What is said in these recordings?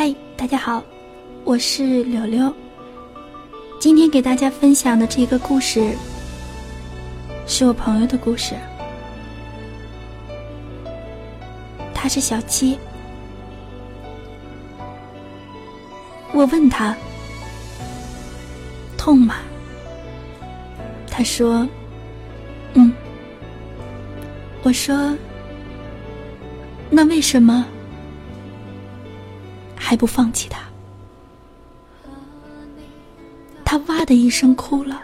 嗨，大家好，我是柳柳。今天给大家分享的这个故事，是我朋友的故事。他是小七。我问他痛吗？他说：“嗯。”我说：“那为什么还不放弃他？”他哇的一声哭了。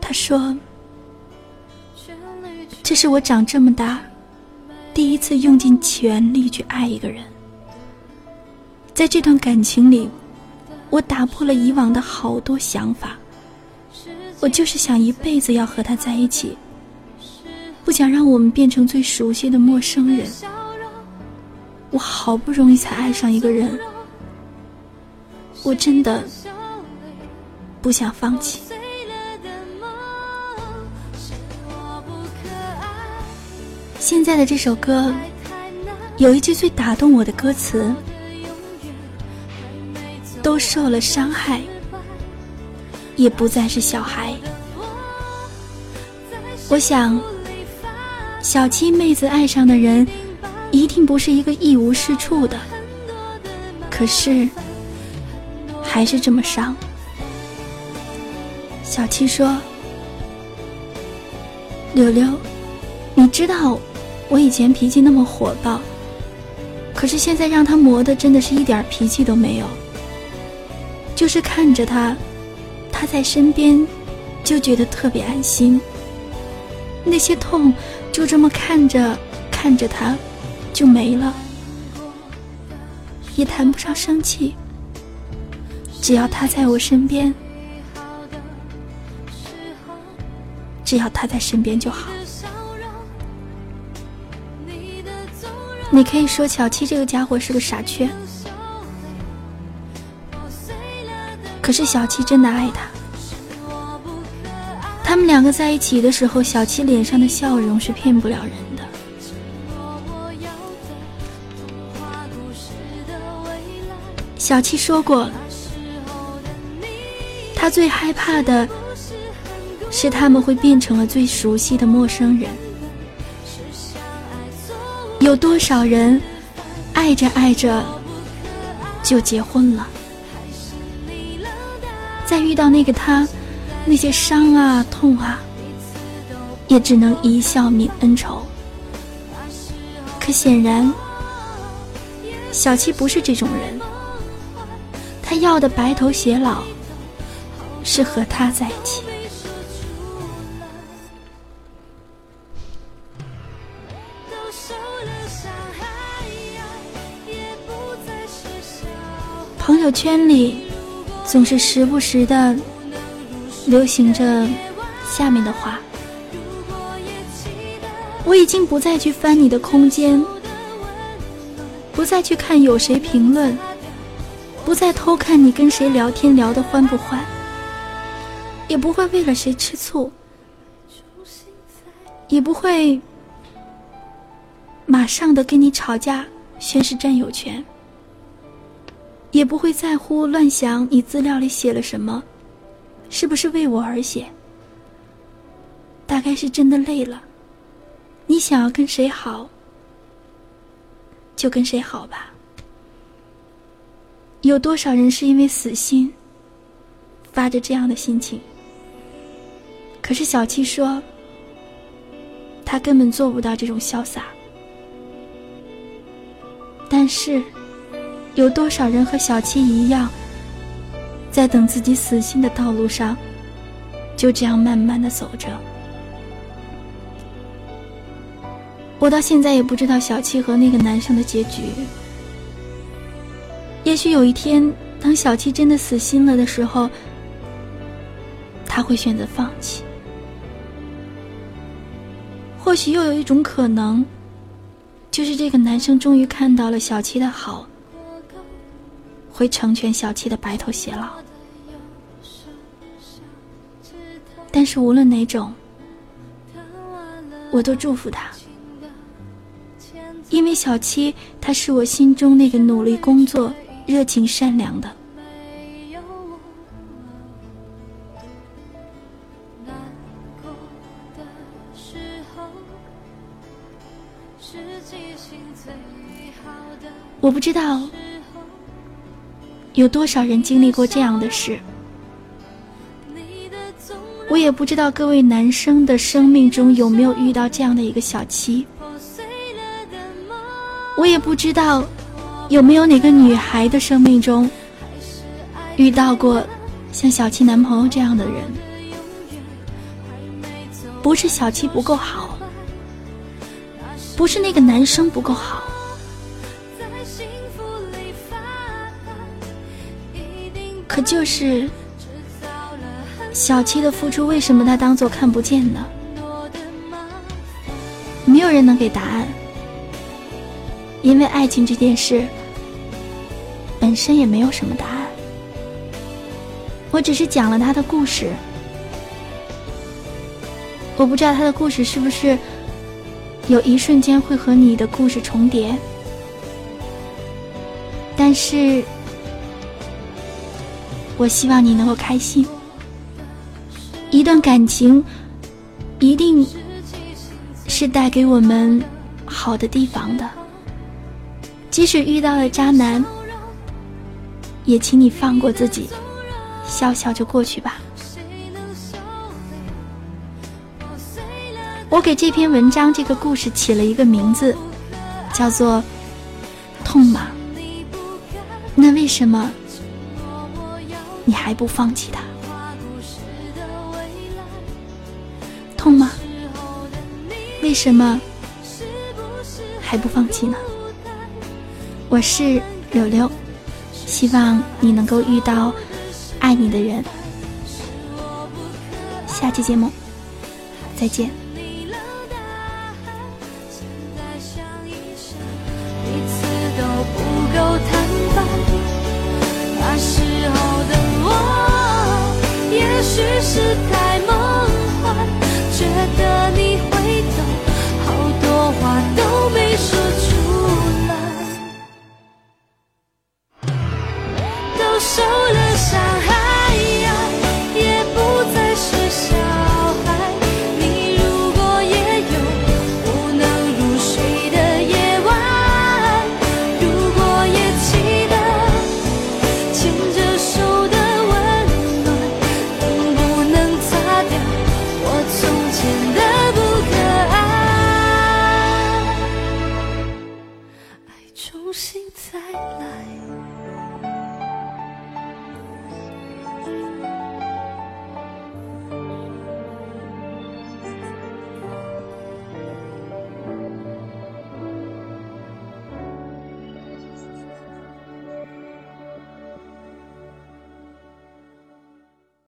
他说：“这是我长这么大第一次用尽全力去爱一个人。在这段感情里，我打破了以往的好多想法。我就是想一辈子要和他在一起，不想让我们变成最熟悉的陌生人。我好不容易才爱上一个人，我真的不想放弃。”现在的这首歌，有一句最打动我的歌词：“都受了伤害，也不再是小孩。”我想，小七妹子爱上的人，一定不是一个一无是处的。可是，还是这么伤。小七说：“柳柳，你知道。”我以前脾气那么火爆，可是现在让他磨的真的是一点脾气都没有。就是看着他，他在身边，就觉得特别安心。那些痛就这么看着看着他，就没了，也谈不上生气。只要他在我身边，只要他在身边就好。你可以说小七这个家伙是个傻缺，可是小七真的爱他。他们两个在一起的时候，小七脸上的笑容是骗不了人的。小七说过，他最害怕的是他们会变成了最熟悉的陌生人。有多少人爱着爱着就结婚了？再遇到那个他，那些伤啊痛啊，也只能一笑泯恩仇。可显然，小七不是这种人。他要的白头偕老，是和他在一起。朋友圈里总是时不时的流行着下面的话：“我已经不再去翻你的空间，不再去看有谁评论，不再偷看你跟谁聊天聊得欢不欢，也不会为了谁吃醋，也不会马上的跟你吵架宣誓占有权。”也不会在乎乱想你资料里写了什么，是不是为我而写？大概是真的累了，你想要跟谁好，就跟谁好吧。有多少人是因为死心，发着这样的心情？可是小七说，他根本做不到这种潇洒，但是。有多少人和小七一样，在等自己死心的道路上，就这样慢慢的走着？我到现在也不知道小七和那个男生的结局。也许有一天，当小七真的死心了的时候，他会选择放弃。或许又有一种可能，就是这个男生终于看到了小七的好。会成全小七的白头偕老。但是无论哪种，我都祝福他，因为小七他是我心中那个努力工作、热情善良的。我不知道有多少人经历过这样的事，我也不知道各位男生的生命中有没有遇到这样的一个小七，我也不知道有没有哪个女孩的生命中遇到过像小七男朋友这样的人，不是小七不够好，不是那个男生不够好。就是小七的付出，为什么他当做看不见呢？没有人能给答案，因为爱情这件事本身也没有什么答案。我只是讲了他的故事，我不知道他的故事是不是有一瞬间会和你的故事重叠，但是。我希望你能够开心。一段感情，一定是带给我们好的地方的。即使遇到了渣男，也请你放过自己，笑笑就过去吧。我给这篇文章、这个故事起了一个名字，叫做“痛吗？那为什么？”你还不放弃他，痛吗？为什么还不放弃呢？我是柳柳，希望你能够遇到爱你的人。下期节目再见。受了